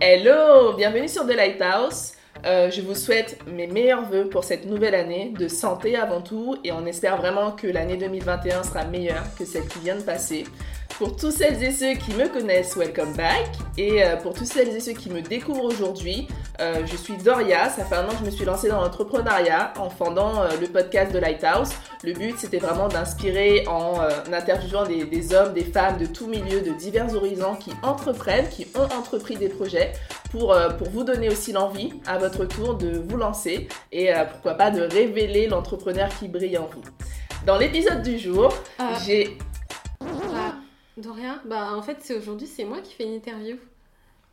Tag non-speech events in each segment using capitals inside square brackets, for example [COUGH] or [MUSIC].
Hello, bienvenue sur The Lighthouse. Euh, je vous souhaite mes meilleurs voeux pour cette nouvelle année, de santé avant tout, et on espère vraiment que l'année 2021 sera meilleure que celle qui vient de passer. Pour tous celles et ceux qui me connaissent, welcome back. Et euh, pour tous celles et ceux qui me découvrent aujourd'hui, euh, je suis Doria. Ça fait un an que je me suis lancée dans l'entrepreneuriat en fondant euh, le podcast de Lighthouse. Le but, c'était vraiment d'inspirer en interviewant des, des, hommes, des femmes de tous milieux, de divers horizons qui entreprennent, qui ont entrepris des projets pour, pour vous donner aussi l'envie à votre tour de vous lancer et pourquoi pas de révéler l'entrepreneur qui brille en vous. Dans l'épisode du jour, j'ai de rien. Bah, en fait, c'est aujourd'hui, c'est moi qui fais une interview.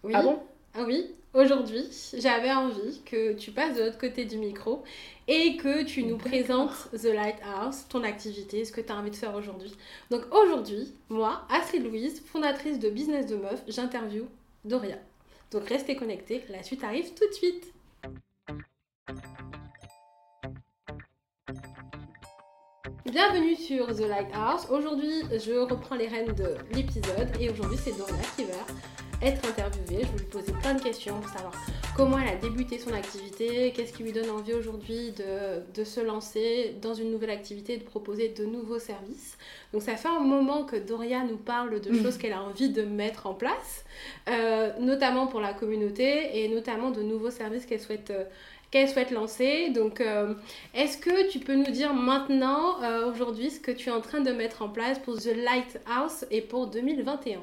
Oui. Ah bon? Ah oui. Aujourd'hui, j'avais envie que tu passes de l'autre côté du micro et que tu nous présentes The Lighthouse, ton activité, ce que tu as envie de faire aujourd'hui. Donc aujourd'hui, moi, Astrid Louise, fondatrice de Business de Meuf, j'interview Doria. Donc restez connectés, la suite arrive tout de suite. Bienvenue sur The Lighthouse. Aujourd'hui, je reprends les rênes de l'épisode et aujourd'hui, c'est Doria qui va être interviewée. Je vais lui poser plein de questions pour savoir comment elle a débuté son activité, qu'est-ce qui lui donne envie aujourd'hui de, se lancer dans une nouvelle activité, de proposer de nouveaux services. Donc ça fait un moment que Doria nous parle de mm. choses qu'elle a envie de mettre en place, euh, notamment pour la communauté et notamment de nouveaux services qu'elle souhaite... Euh, qu'elle souhaite lancer. Donc, euh, est-ce que tu peux nous dire maintenant, euh, aujourd'hui, ce que tu es en train de mettre en place pour The Lighthouse et pour 2021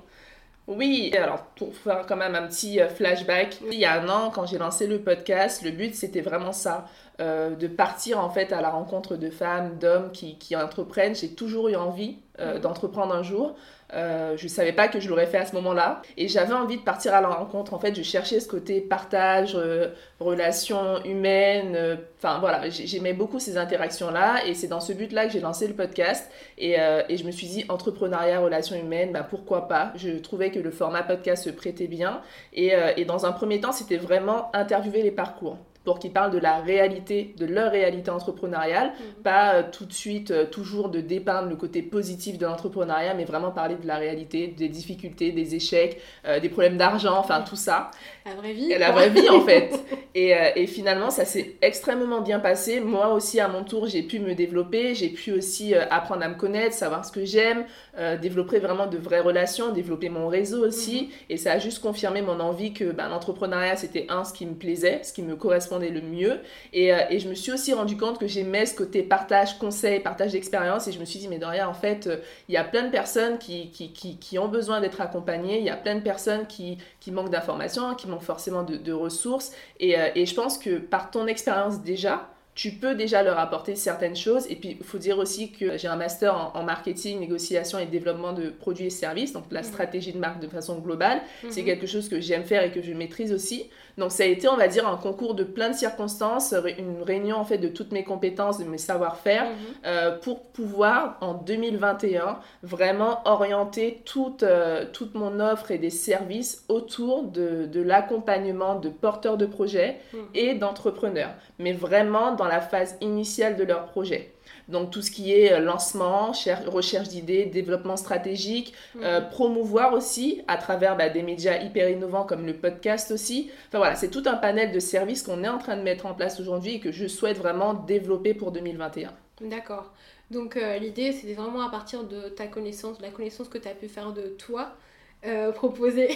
oui, alors pour faire quand même un petit euh, flashback, il y a un an, quand j'ai lancé le podcast, le but c'était vraiment ça, de partir en fait à la rencontre de femmes, d'hommes qui, qui entreprennent. J'ai toujours eu envie mhm. d'entreprendre un jour. Euh, je ne savais pas que je l'aurais fait à ce moment-là. Et j'avais envie de partir à la rencontre. En fait, je cherchais ce côté partage, euh, relations humaines. Euh, enfin, voilà, j'aimais beaucoup ces interactions-là. Et c'est dans ce but-là que j'ai lancé le podcast. Et, et, je me suis dit, entrepreneuriat, relations humaines, bah, pourquoi pas? Je trouvais que le format podcast se prêtait bien. Et dans un premier temps, c'était vraiment interviewer les parcours pour qu'ils parlent de la réalité, de leur réalité entrepreneuriale, mhm. pas euh, tout de suite euh, toujours de dépeindre le côté positif de l'entrepreneuriat, mais vraiment parler de la réalité, des difficultés, des échecs, euh, des problèmes d'argent, enfin tout ça. La vraie vie. La vraie vie en fait. Et, et finalement, ça s'est extrêmement bien passé. Moi aussi, à mon tour, j'ai pu me développer, j'ai pu aussi apprendre à me connaître, savoir ce que j'aime, développer vraiment de vraies relations, développer mon réseau aussi. Mhm. Et ça a juste confirmé mon envie que ben, l'entrepreneuriat, c'était un, ce qui me plaisait, ce qui me correspondait le mieux. Et, euh, et, je me suis aussi rendu compte que j'aimais ce côté partage, conseil, partage d'expérience. Et je me suis dit, mais Doria, en fait, euh, il y a plein de personnes qui, qui, qui, ont besoin d'être accompagnées. Il y a plein de personnes qui, qui manquent d'informations, qui forcément de, ressources. Euh, et je pense que par ton expérience déjà, tu peux déjà leur apporter certaines choses. Et puis, il faut dire aussi que j'ai un master en, marketing, négociation et développement de produits et services, donc la mhm. stratégie de marque de façon globale. C'est mhm. quelque chose que j'aime faire et que je maîtrise aussi. Donc, ça a été, on va dire, un concours de plein de circonstances, une réunion en fait de toutes mes compétences, de mes savoir-faire, mhm. euh, pour pouvoir, en 2021, vraiment orienter toute, euh, toute mon offre et des services autour de, de l'accompagnement de porteurs de projets et d'entrepreneurs. Mais vraiment, dans la phase initiale de leur projet. Donc tout ce qui est euh, lancement, recherche d'idées, développement stratégique, euh, mhm. promouvoir aussi à travers bah, des médias hyper innovants comme le podcast aussi. Enfin voilà, c'est tout un panel de services qu'on est en train de mettre en place aujourd'hui et que je souhaite vraiment développer pour 2021. D'accord. Donc euh, l'idée, c'était vraiment à partir de ta connaissance, de la connaissance que tu as pu faire de toi, euh, proposer,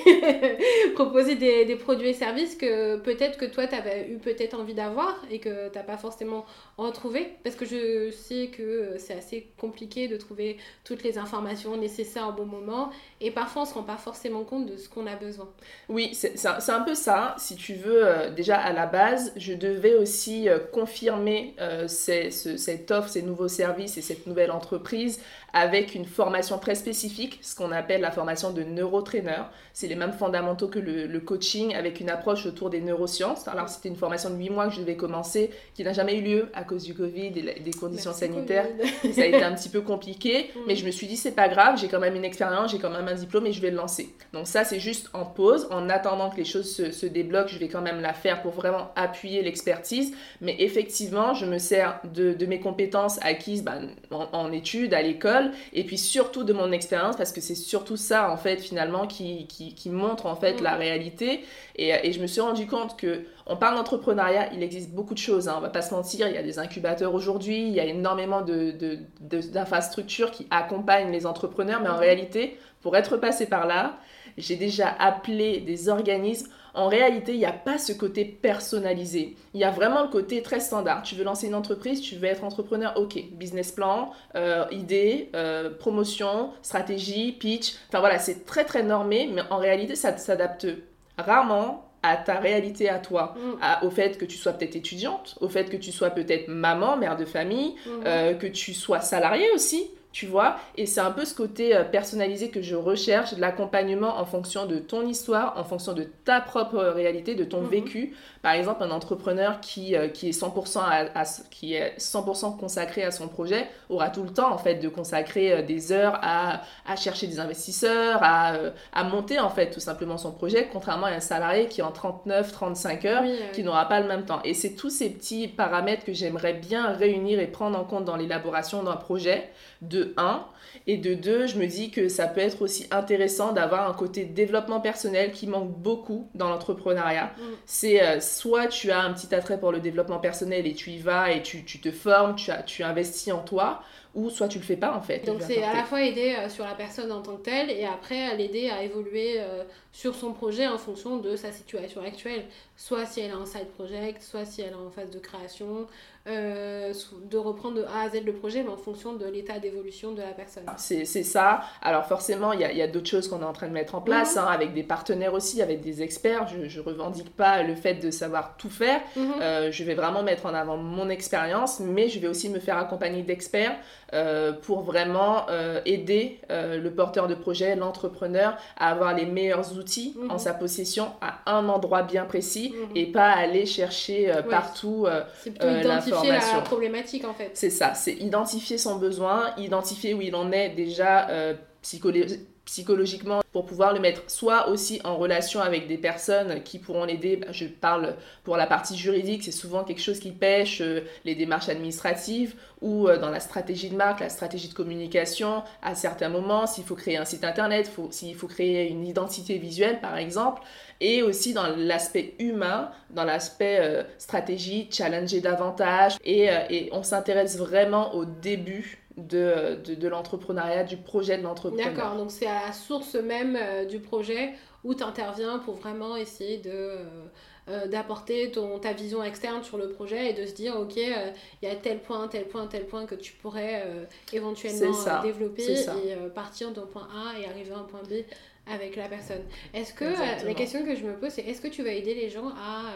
[LAUGHS] proposer des, des, produits et services que peut-être que toi, tu avais eu peut-être envie d'avoir et que tu n'as pas forcément retrouvé. Parce que je sais que c'est assez compliqué de trouver toutes les informations nécessaires au bon moment. Et parfois, on ne se rend pas forcément compte de ce qu'on a besoin. Oui, c'est un, peu ça. Si tu veux, euh, déjà à la base, je devais aussi euh, confirmer cette offre, ces nouveaux services et cette nouvelle entreprise avec une formation très spécifique, ce qu'on appelle la formation de neurotraîneur. C'est les mêmes fondamentaux que le, coaching avec une approche autour des neurosciences. Alors c'était une formation de 8 mois que je devais commencer, qui n'a jamais eu lieu à cause du Covid et des conditions sanitaires. [LAUGHS] Ça a été un petit peu compliqué, mais je me suis dit c'est pas grave, j'ai quand même une expérience, j'ai quand même un diplôme et je vais le lancer. Donc ça c'est juste en pause, en attendant que les choses se, débloquent, je vais quand même la faire pour vraiment appuyer l'expertise. Mais effectivement, je me sers de, mes compétences acquises ben, en études, à l'école et puis surtout de mon expérience parce que c'est surtout ça en fait finalement qui, qui, qui montre en fait Mm. la réalité. Et, et je me suis rendu compte que on parle d'entrepreneuriat, il existe beaucoup de choses, hein, on va pas se mentir, il y a des incubateurs aujourd'hui, il y a énormément de, de- de- d'infrastructures qui accompagnent les entrepreneurs, mais en Mhm. réalité, pour être passé par là, j'ai déjà appelé des organismes. En réalité, il n'y a pas ce côté personnalisé. Il y a vraiment le côté très standard. Tu veux lancer une entreprise, tu veux être entrepreneur, ok. Business plan, euh, idée, euh, promotion, stratégie, pitch. Enfin voilà, c'est très très normé, mais en réalité, ça s'adapte rarement à ta réalité à toi. Mm. À- au fait que tu sois peut-être étudiante, au fait que tu sois peut-être maman, mère de famille, Mhm. euh, que tu sois salarié aussi, tu vois. Et c'est un peu ce côté euh, personnalisé que je recherche, l'accompagnement en fonction de ton histoire, en fonction de ta propre réalité, de ton Mhm. vécu. Par exemple, un entrepreneur qui, euh, qui, est 100% à, à- qui est 100% consacré à son projet aura tout le temps en fait de consacrer euh, des heures à, à chercher des investisseurs, à, à monter en fait tout simplement son projet, contrairement à un salarié qui en 39, 35 heures Oui, euh, qui n'aura pas le même temps. Et c'est tous ces petits paramètres que j'aimerais bien réunir et prendre en compte dans l'élaboration d'un projet, de 1. Et de 2, je me dis que ça peut être aussi intéressant d'avoir un côté développement personnel qui manque beaucoup dans l'entrepreneuriat. Mm. C'est euh, soit tu as un petit attrait pour le développement personnel et tu y vas et tu, tu te formes, tu, as, tu investis en toi, ou soit tu le fais pas en fait. Donc c'est à la fois aider euh, sur la personne en tant que telle et après l'aider à évoluer euh, sur son projet en fonction de sa situation actuelle. Soit si elle a un side project, soit si elle est en phase de création, euh, de reprendre de A à Z le projet mais en fonction de l'état d'évolution de la personne. C'est c'est ça. Alors forcément, il y a, a d'autres choses qu'on est en train de mettre en place, Mhm. hein, avec des partenaires aussi, avec des experts. Je, je revendique pas le fait de savoir tout faire. Mhm. Euh, je vais vraiment mettre en avant mon expérience, mais je vais aussi me faire accompagner d'experts euh, pour vraiment euh, aider euh, le porteur de projet, l'entrepreneur, à avoir les meilleurs outils Mhm. en sa possession à un endroit bien précis Mhm. et pas aller chercher Ouais. partout. identifier la problématique en fait. c'est ça, c'est identifier son besoin, identifier où il en est déjà euh, psycholo- psychologiquement pour pouvoir le mettre soit aussi en relation avec des personnes qui pourront l'aider. Bah, Je parle pour la partie juridique, c'est souvent quelque chose qui pêche, euh, les démarches administratives ou euh, dans la stratégie de marque, la stratégie de communication. À certains moments, s'il faut créer un site internet, s'il faut créer une identité visuelle par exemple, et aussi dans l'aspect humain, dans l'aspect euh, stratégie, challenger davantage. Et on s'intéresse vraiment au début de, de, de l'entrepreneuriat, du projet de l'entrepreneur. D'accord, donc c'est à la source même euh, du projet où tu interviens pour vraiment essayer de, euh, euh, d'apporter ton, ta vision externe sur le projet et de se dire, ok, euh, il y a tel point, tel point, tel point que tu pourrais euh, éventuellement ça, développer et partir d'un point A et arriver à un point B avec la personne. Est-ce que, Exactement. la question que je me pose, c'est est-ce que tu vas aider les gens à,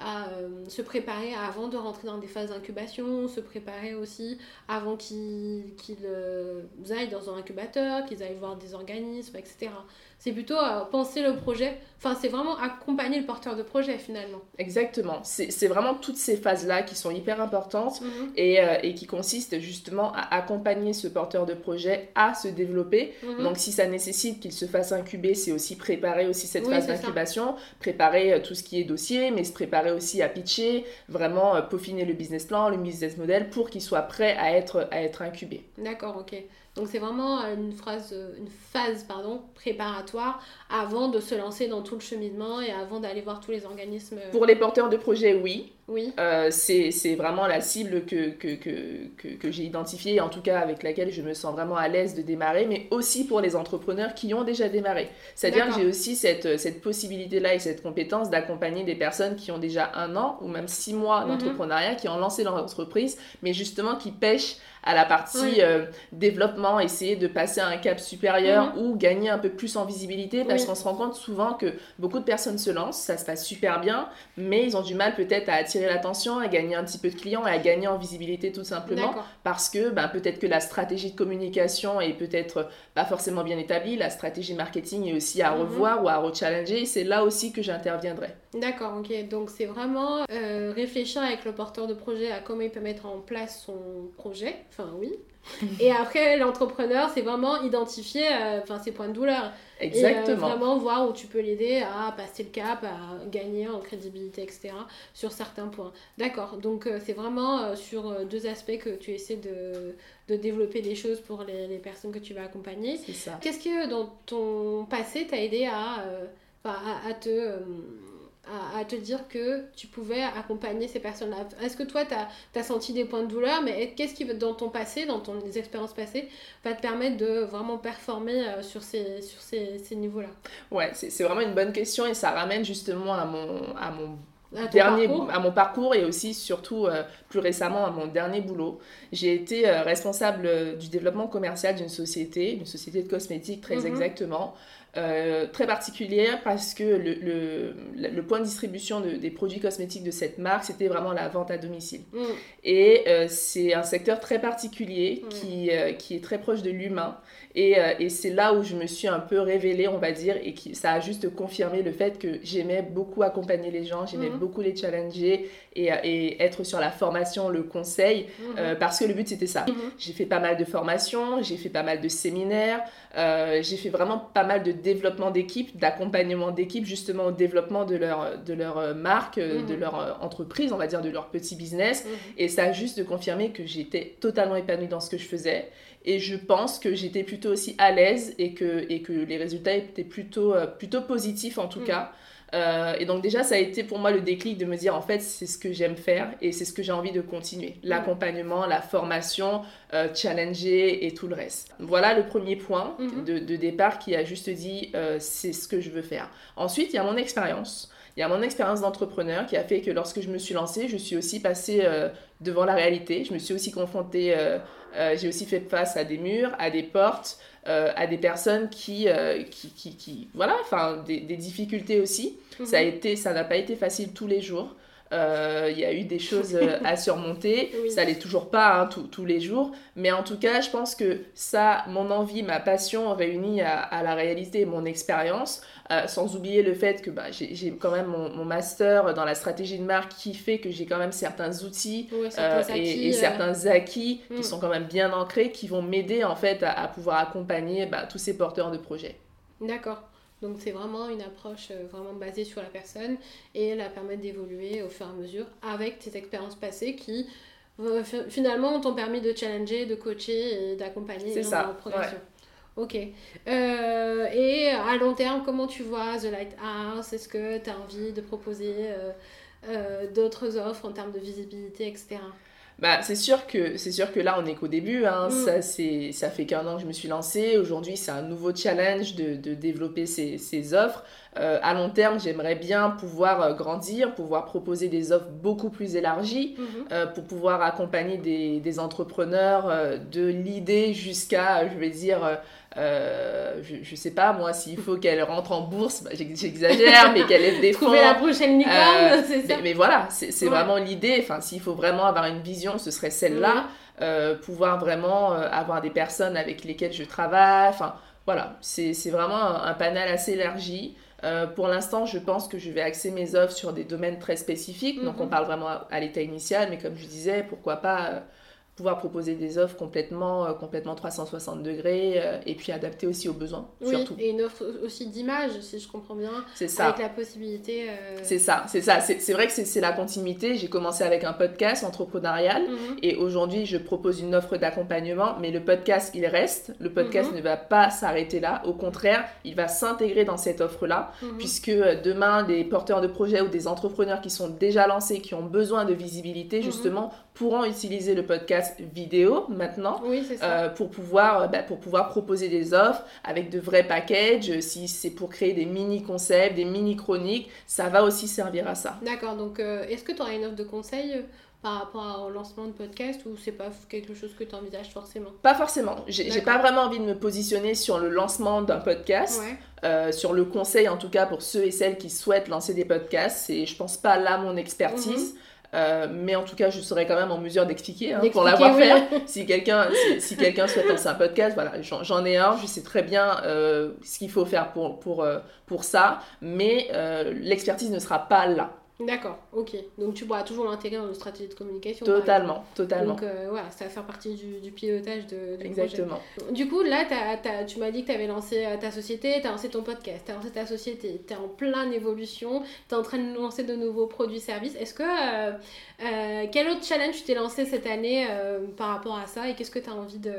à euh, se préparer avant de rentrer dans des phases d'incubation, se préparer aussi avant qu'ils qu'ils, euh, aillent dans un incubateur, qu'ils aillent voir des organismes, etc. C'est plutôt euh, penser le projet, enfin c'est vraiment accompagner le porteur de projet finalement. Exactement. C'est vraiment toutes ces phases-là qui sont hyper importantes. Mhm, Et, euh, et qui consistent justement à accompagner ce porteur de projet à se développer. mhm. Donc si ça nécessite qu'il se fasse incuber, c'est aussi préparer aussi cette Oui, phase d'incubation, préparer tout ce qui est dossier, mais se préparer aussi à pitcher, vraiment euh, peaufiner le business plan, le business model pour qu'il soit prêt à être, à être incubé. D'accord, ok. Donc c'est vraiment euh, une, phrase, euh, une phase pardon, préparatoire avant de se lancer dans tout le cheminement et avant d'aller voir tous les organismes. Pour les porteurs de projet, oui, Oui, Euh, c'est vraiment la cible que, que, que, que, que j'ai identifiée, en tout cas avec laquelle je me sens vraiment à l'aise de démarrer, mais aussi pour les entrepreneurs qui ont déjà démarré. C'est-à-dire que j'ai aussi cette, cette possibilité-là et cette compétence d'accompagner des personnes qui ont déjà un an ou même six mois Mhm. d'entrepreneuriat, qui ont lancé leur entreprise, mais justement qui pêchent à la partie Oui. euh, développement, essayer de passer à un cap supérieur ou gagner un peu plus en visibilité, parce Mhm. Oui. qu'on se rend compte souvent que beaucoup de personnes se lancent, ça se passe super bien, mais ils ont du mal peut-être à attirer l'attention, à gagner un petit peu de clients et à gagner en visibilité tout simplement parce que ben, peut-être que la stratégie de communication est peut-être pas forcément bien établie, la stratégie marketing est aussi à Mhm. revoir ou à rechallenger, c'est là aussi que j'interviendrai. D'accord, ok. Donc c'est vraiment euh, réfléchir avec le porteur de projet à comment il peut mettre en place son projet. Enfin oui. [LAUGHS] Et après l'entrepreneur, c'est vraiment identifier euh, enfin, ses points de douleur. Exactement. Et vraiment voir où tu peux l'aider à passer le cap, à gagner en crédibilité, etc. sur certains points. D'accord, donc c'est vraiment sur deux aspects que tu essaies de, de développer des choses pour les, les, personnes que tu vas accompagner. C'est ça. Qu'est-ce que dans ton passé t'a aidé à, à, à, te à, te dire que tu pouvais accompagner ces personnes-là Est-ce que toi, tu as, senti des points de douleur, mais qu'est-ce qui, dans ton passé, dans ton, expériences passées, va te permettre de vraiment performer euh, sur ces, sur ces, ces niveaux-là? Ouais, c'est vraiment une bonne question et ça ramène justement à mon, à mon à dernier parcours? à mon parcours et aussi surtout euh, plus récemment à mon dernier boulot. J'ai été euh, responsable du développement commercial d'une société, une société de cosmétiques très Mhm. exactement, euh, très particulière parce que le, le, le point de distribution de- des produits cosmétiques de cette marque, c'était vraiment la vente à domicile. Mm. Et euh, c'est un secteur très particulier Ouais. qui, euh, qui est très proche de l'humain. Et, et c'est là où je me suis un peu révélée, on va dire, et qui, ça a juste confirmé le fait que j'aimais beaucoup accompagner les gens, j'aimais Mhm. beaucoup les challenger et, et être sur la formation, le conseil, parce que le but c'était ça. J'ai fait pas mal de formations, j'ai fait pas mal de séminaires, euh, j'ai fait vraiment pas mal de développement d'équipe, d'accompagnement d'équipe, justement au développement de leur, de leur euh, marque, euh, de Mhm. leur entreprise, on va dire, de leur petit business. Mhm. Et ça a juste confirmé que j'étais totalement épanouie dans ce que je faisais. Et je pense que j'étais plutôt aussi à l'aise et que, et que les résultats étaient plutôt, plutôt positifs en tout Mm. cas. Euh, et donc déjà, ça a été pour moi le déclic de me dire, en fait, c'est ce que j'aime faire et c'est ce que j'ai envie de continuer. L'accompagnement, la formation, euh, challenger et tout le reste. Voilà le premier point Mhm. de, de départ qui a juste dit, euh, c'est ce que je veux faire. Ensuite, il y a mon expérience. Il y a mon expérience d'entrepreneur qui a fait que lorsque je me suis lancée, je suis aussi passée devant la réalité. Je me suis aussi confrontée, euh, j'ai aussi fait face à des murs, à des portes, euh, à des personnes qui, euh, qui, qui, qui- voilà, enfin, des, des difficultés aussi. Mhm. Ça a été, ça n'a pas été facile tous les jours. Euh, Il y a eu des choses euh, à [LAUGHS] surmonter. Oui. Ça l'est toujours pas hein, tous- tous les jours. Mais en tout cas, je pense que ça, mon envie, ma passion réunie à, à la réalité, mon expérience, euh, sans oublier le fait que bah, j'ai quand même mon, mon master dans la stratégie de marque qui fait que j'ai quand même certains outils Ouais, euh, certains et, acquis, et euh, certains acquis Mm. qui sont quand même bien ancrés, qui vont m'aider en fait à, à pouvoir accompagner bah, tous ces porteurs de projets. D'accord. Donc c'est vraiment une approche euh, vraiment basée sur la personne et la permettre d'évoluer au fur et à mesure avec tes expériences passées qui euh, fi- finalement t'ont permis de challenger, de coacher et d'accompagner dans ça, leur progression. Ok. Euh, et à long terme, comment tu vois The Lighthouse? Est-ce que tu as envie de proposer euh, euh, d'autres offres en termes de visibilité, etc. Bah, c'est sûr que c'est sûr que là on est qu'au début hein. Mm. ça c'est ça fait qu'un an que je me suis lancée aujourd'hui c'est un nouveau challenge de, de développer ces, ces offres Euh, à long terme j'aimerais bien pouvoir euh, grandir pouvoir proposer des offres beaucoup plus élargies Mhm. euh, pour pouvoir accompagner des, des entrepreneurs euh, de l'idée jusqu'à je vais dire euh, je, je sais pas moi s'il faut qu'elle rentre en bourse bah, j'ex- j'exagère mais qu'elle lève des fonds [LAUGHS] Trouver la prochaine licorne, Euh, [LAUGHS] c'est ça mais, mais voilà, c'est Ouais. vraiment l'idée. Enfin, s'il faut vraiment avoir une vision, ce serait celle-là. Euh, pouvoir vraiment euh, avoir des personnes avec lesquelles je travaille. Enfin, voilà, c'est vraiment un, un panel assez élargi. Pour l'instant, je pense que je vais axer mes offres sur des domaines très spécifiques. Donc, Mhm. on parle vraiment à, à l'état initial, mais comme je disais, pourquoi pas pouvoir proposer des offres complètement, euh, complètement 360 degrés euh, et puis adaptées aussi aux besoins, Oui, surtout. et une offre aussi d'image, si je comprends bien, C'est ça. avec la possibilité. euh, C'est ça, c'est ça. C'est vrai que c'est la continuité. J'ai commencé avec un podcast entrepreneurial Mhm. et aujourd'hui je propose une offre d'accompagnement, mais le podcast il reste. Le podcast Mhm. ne va pas s'arrêter là. Au contraire, il va s'intégrer dans cette offre-là, Mhm. puisque demain des porteurs de projets ou des entrepreneurs qui sont déjà lancés, qui ont besoin de visibilité justement, pourront utiliser le podcast vidéo maintenant. Oui. Euh, pour, pouvoir, euh, bah, pour pouvoir proposer des offres avec de vrais packages. Euh, Si c'est pour créer des mini-concepts, des mini-chroniques, ça va aussi servir à ça. D'accord, donc euh, est-ce que tu auras une offre de conseil par rapport au lancement de podcast ou c'est pas quelque chose que tu envisages forcément? Pas forcément. J'ai pas vraiment envie de me positionner sur le lancement d'un podcast, Ouais, euh, sur le conseil en tout cas pour ceux et celles qui souhaitent lancer des podcasts. C'est, je pense pas là mon expertise. Euh, mais en tout cas, je serai quand même en mesure d'expliquer hein, pour l'avoir oui. fait. [LAUGHS] Si quelqu'un si, si quelqu'un souhaite lancer un podcast, voilà, j'en, j'en ai un, je sais très bien euh, ce qu'il faut faire pour, pour, euh, pour ça, mais euh, l'expertise ne sera pas là. D'accord, ok. Donc tu pourras toujours l'intégrer dans une stratégie de communication. Totalement, totalement. Donc euh, voilà, ça va faire partie du, du pilotage de, du Exactement. projet. Du coup, là, tu m'as dit que tu avais lancé euh, ta société, tu as lancé ton podcast, tu as lancé ta société, tu es en pleine évolution, tu es en train de lancer de nouveaux produits-services. Est-ce que. euh, euh, quel autre challenge tu t'es lancé cette année par rapport à ça et qu'est-ce que tu as envie de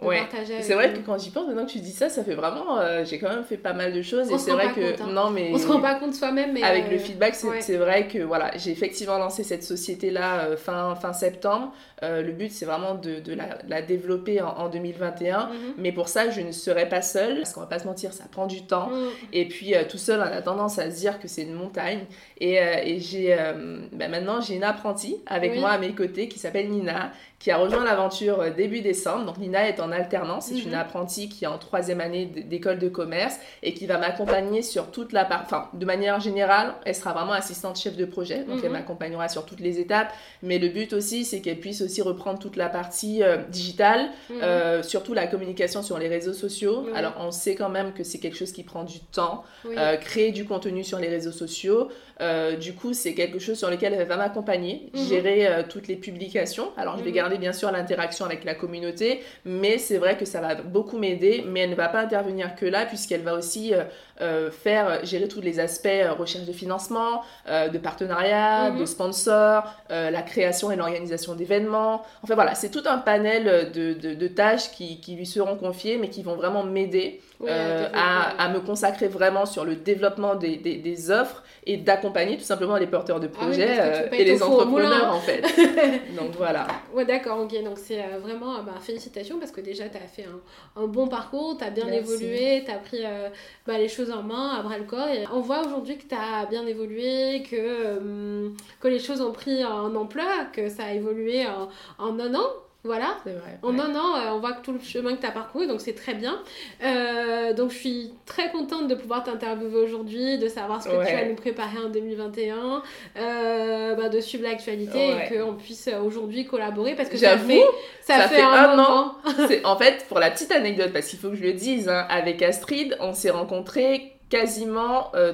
Ouais. C'est vrai que quand j'y pense, maintenant que tu dis ça, ça fait vraiment. euh, j'ai quand même fait pas mal de choses. On et se c'est rend vrai pas que. compte, hein. Non, mais. On se rend pas compte soi-même, mais. Avec euh, le feedback, c'est ouais. c'est vrai que voilà, j'ai effectivement lancé cette société-là euh, fin, fin septembre. Euh, le but, c'est vraiment de, de la, la développer en, en 2021. Mhm. Mais pour ça, je ne serai pas seule, parce qu'on va pas se mentir, ça prend du temps. Mhm. Et puis euh, tout seul, on a tendance à se dire que c'est une montagne. Et, euh, et j'ai euh, bah, maintenant j'ai une apprentie avec Oui. moi à mes côtés qui s'appelle Nina, qui a rejoint l'aventure euh, début décembre. Donc Nina est en alternance, c'est Mhm. une apprentie qui est en troisième année d'école de commerce et qui va m'accompagner sur toute la part. Enfin, de manière générale, elle sera vraiment assistante chef de projet, donc elle Mhm. m'accompagnera sur toutes les étapes. Mais le but aussi, c'est qu'elle puisse aussi reprendre toute la partie euh, digitale, Mhm. euh, surtout la communication sur les réseaux sociaux. Alors on sait quand même que c'est quelque chose qui prend du temps. Oui. Euh, créer du contenu sur les réseaux sociaux. Euh, du coup, c'est quelque chose sur lequel elle va m'accompagner, Mhm. gérer euh, toutes les publications. Alors, je vais Mhm. garder bien sûr l'interaction avec la communauté, mais c'est vrai que ça va beaucoup m'aider. Mais elle ne va pas intervenir que là, puisqu'elle va aussi euh, faire gérer tous les aspects recherche de financement, de partenariat, Mhm. de sponsors, la création et l'organisation d'événements. Enfin voilà, c'est tout un panel de, de- de tâches qui, qui lui seront confiées, mais qui vont vraiment m'aider Oui, à, à me consacrer vraiment sur le développement des, des, des offres et d'accompagner tout simplement les porteurs de Ah oui, projets euh, et les entrepreneurs en fait. [LAUGHS] Donc voilà. Ouais, d'accord, ok. Donc, c'est euh, vraiment, euh, bah, félicitations parce que déjà, tu as fait un, un bon parcours, tu as bien Merci. évolué, tu as pris euh, bah, les choses en main, à bras le corps. Et on voit aujourd'hui que tu as bien évolué, que, euh, que les choses ont pris en ampleur, que ça a évolué en, en un an. Voilà. C'est vrai. En ouais. un an, euh, on voit que tout le chemin que tu as parcouru, donc c'est très bien. Euh, donc je suis très contente de pouvoir t'interviewer aujourd'hui, de savoir ce que tu vas nous préparer en 2021, euh, bah, de suivre l'actualité Ouais. et qu'on puisse euh, aujourd'hui collaborer parce que ça fait, ça ça fait, fait un, un moment. C'est- en fait, pour la petite anecdote, parce qu'il faut que je le dise, hein, avec Astrid, on s'est rencontrés quasiment euh,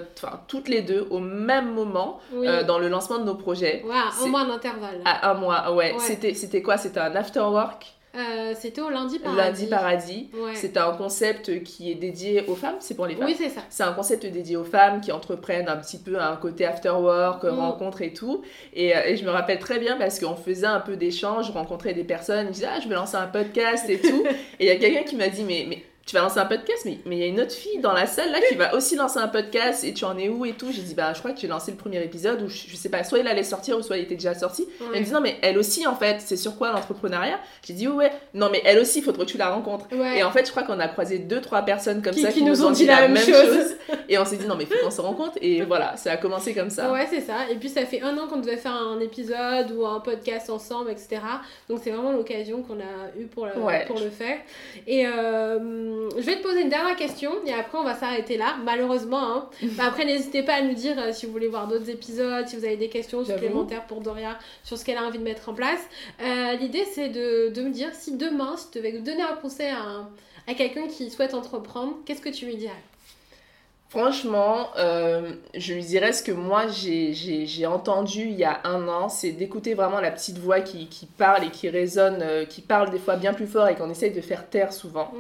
toutes les deux au même moment Oui. euh, dans le lancement de nos projets. Ouais, un mois d'intervalle. À un mois, ouais. Ouais. C'était, c'était quoi? C'était un after work, Euh, C'était au lundi paradis. lundi paradis. Ouais. C'est un concept qui est dédié aux femmes, c'est pour les femmes? Oui, c'est ça. C'est un concept dédié aux femmes qui entreprennent un petit peu un côté after work, Mm. rencontre et tout. Et, et je me rappelle très bien parce qu'on faisait un peu d'échanges, je rencontrais des personnes, je disais ah je vais lancer un podcast et tout. [LAUGHS] et il y a quelqu'un qui m'a dit mais, mais tu vas lancer un podcast mais mais il y a une autre fille dans la salle là qui va aussi lancer un podcast et tu en es où et tout. J'ai dit bah je crois que j'ai lancé le premier épisode ou je, je sais pas soit il allait sortir ou soit il était déjà sorti. Elle me dit non mais elle aussi en fait c'est sur quoi l'entrepreneuriat? J'ai dit ouais non mais elle aussi il faudrait que tu la rencontres. Ouais. Et en fait, je crois qu'on a croisé deux, trois personnes comme Qui- ça qui nous ont dit la, la même chose. [LAUGHS] Et on s'est dit, non, mais faut qu'on se rencontre. Et voilà, ça a commencé comme ça. Ouais, c'est ça. Et puis ça fait un an qu'on devait faire un épisode ou un podcast ensemble, etc. Donc c'est vraiment l'occasion qu'on a eu pour le, Ouais. pour le faire. Et euh, je vais te poser une dernière question et après on va s'arrêter là, malheureusement. hein. [LAUGHS] Bah, après, n'hésitez pas à nous dire euh, si vous voulez voir d'autres épisodes, si vous avez des questions supplémentaires pour Doria sur ce qu'elle a envie de mettre en place. Euh, L'idée c'est de, de me dire si demain, si tu devais donner un conseil à, à quelqu'un qui souhaite entreprendre, qu'est-ce que tu lui dirais? Franchement, euh, je lui dirais ce que moi j'ai- entendu il y a un an, c'est d'écouter vraiment la petite voix qui, qui parle et qui résonne, euh, qui parle des fois bien plus fort et qu'on essaye de faire taire souvent.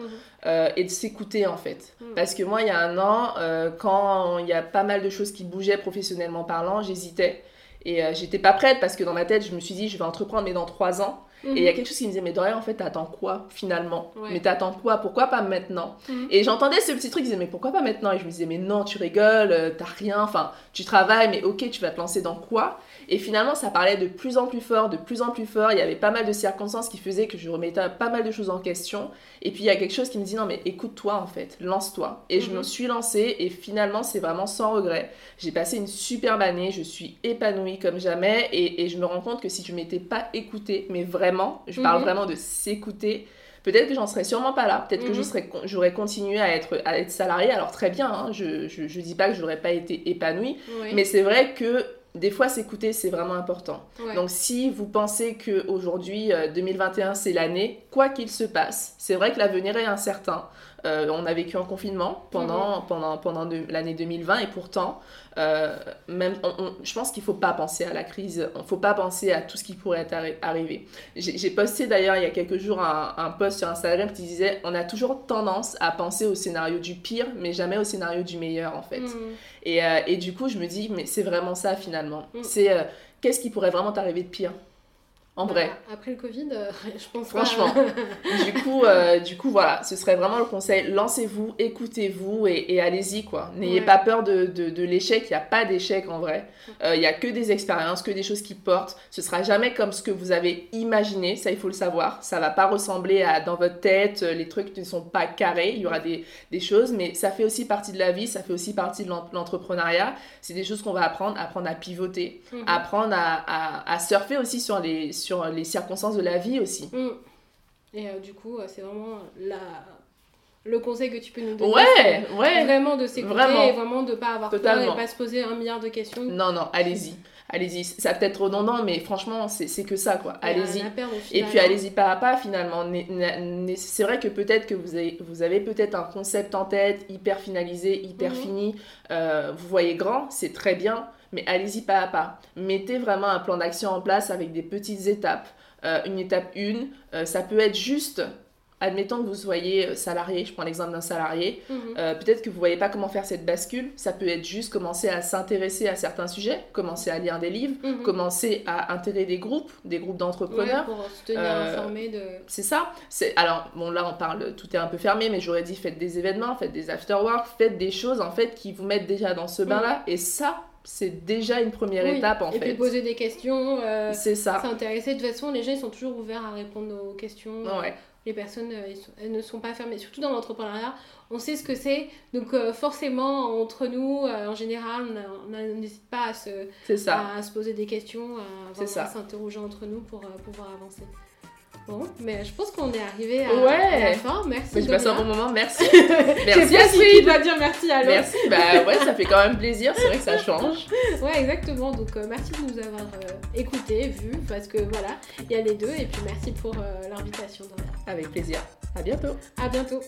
euh, et de s'écouter en fait. Mm. Parce que moi, il y a un an, quand il y a pas mal de choses qui bougeaient professionnellement parlant, j'hésitais. Et j'étais pas prête parce que dans ma tête, je me suis dit, je vais entreprendre, mais dans trois ans. Mhm. Et il y a quelque chose qui me disait, mais Doria, en fait, t'attends quoi finalement? Ouais. Mais t'attends quoi? Pourquoi pas maintenant? Mhm. Et j'entendais ce petit truc qui disait, mais pourquoi pas maintenant? Et je me disais, mais non, tu rigoles, euh, t'as rien, enfin, tu travailles, mais ok, tu vas te lancer dans quoi? Et finalement, ça parlait de plus en plus fort, de plus en plus fort. Il y avait pas mal de circonstances qui faisaient que je remettais pas mal de choses en question. Et puis il y a quelque chose qui me dit, non, mais écoute-toi en fait, lance-toi. Et je Mhm. me suis lancée et finalement, c'est vraiment sans regret. J'ai passé une superbe année, je suis épanouie comme jamais. Et, et je me rends compte que si je m'étais pas écoutée, mais vraiment, je parle Mhm. vraiment de s'écouter, peut-être que j'en serais sûrement pas là. Peut-être que je Mhm. serais, j'aurais continué à être, à être salariée. Alors très bien, hein, je, je, je dis pas que j'aurais pas été épanouie. Mais c'est vrai que des fois, s'écouter, c'est vraiment important. Ouais. Donc si vous pensez que aujourd'hui euh, 2021 c'est l'année, quoi qu'il se passe, c'est vrai que l'avenir est incertain. On a vécu en confinement pendant, Mhm. pendant, pendant l'année 2020 et pourtant, euh, même, on- on- je pense qu'il ne faut pas penser à la crise, il ne faut pas penser à tout ce qui pourrait être arri- arrivé. J'ai posté d'ailleurs il y a quelques jours un, un post sur Instagram qui disait on a toujours tendance à penser au scénario du pire, mais jamais au scénario du meilleur en fait. Mm. Et, euh, et du coup, je me dis, mais c'est vraiment ça finalement. Mm. C'est euh, qu'est-ce qui pourrait vraiment t'arriver de pire? En vrai. Après le Covid, euh, [LAUGHS] je pense Franchement. pas. [LAUGHS] du, coup, euh, du coup, voilà, ce serait vraiment le conseil. Lancez-vous, écoutez-vous et, et allez-y quoi. N'ayez Ouais. pas peur de, de, de l'échec. Il n'y a pas d'échec en vrai. Euh, Il n'y a que des expériences, que des choses qui portent. Ce sera jamais comme ce que vous avez imaginé. Ça, il faut le savoir. Ça va pas ressembler à dans votre tête. euh, Les trucs ne sont pas carrés. Il y aura des, des choses, mais ça fait aussi partie de la vie. Ça fait aussi partie de l'en- l'entrepreneuriat. C'est des choses qu'on va apprendre, apprendre à pivoter, Mhm. apprendre à, à, à surfer aussi sur les, sur les circonstances de la vie aussi. Mm. Et euh, du coup, euh, c'est vraiment la... le conseil que tu peux nous donner. Ouais, ouais. Vraiment de s'écouter Vraiment. et vraiment de pas avoir peur et pas se poser un milliard de questions. Non, non, allez-y. Allez-y. Ça peut être redondant, mais franchement, c'est c'est que ça, quoi. Allez-y. Et puis allez-y pas à pas finalement. C'est vrai que peut-être que vous avez, vous avez peut-être un concept en tête hyper finalisé, hyper Mhm. fini. euh, vous voyez grand, c'est très bien, mais allez-y pas à pas. Mettez vraiment un plan d'action en place avec des petites étapes. Euh, une étape une, euh, ça peut être juste. Admettons que vous soyez euh, salarié, je prends l'exemple d'un salarié, Mhm. euh, peut-être que vous voyez pas comment faire cette bascule, ça peut être juste commencer à s'intéresser à certains sujets, commencer à lire des livres, Mhm. commencer à intégrer des groupes, des groupes Ouais, d'entrepreneurs. pour se tenir informé de. C'est ça. C'est alors bon là on parle tout est un peu fermé mais j'aurais dit faites des événements, faites des afterwork, faites des choses en fait qui vous mettent déjà dans ce bain là et ça c'est déjà une première Oui. étape en et puis fait. poser des questions, euh, C'est ça. s'intéresser. De toute façon, les gens ils sont toujours ouverts à répondre aux questions. Ouais. Les personnes euh, sont- elles ne sont pas fermées. Surtout dans l'entrepreneuriat, on sait ce que c'est. Donc euh, forcément, entre nous, euh, en général, on n'hésite pas à se, ça. à se poser des questions, à, s'interroger entre nous pour euh, pouvoir avancer. Bon, mais je pense qu'on est arrivé à, Ouais. à la fin. Merci. J'ai passé un bon moment, merci. [LAUGHS] Merci pas si dois dire merci à l'autre. Merci, bah ouais, ça fait quand même plaisir, c'est vrai que ça change. [LAUGHS] Ouais, exactement. Donc, euh, merci de nous avoir euh, écoutés, vus, parce que voilà, il y a les deux. Et puis, merci pour euh, l'invitation. Avec plaisir. À bientôt. À bientôt.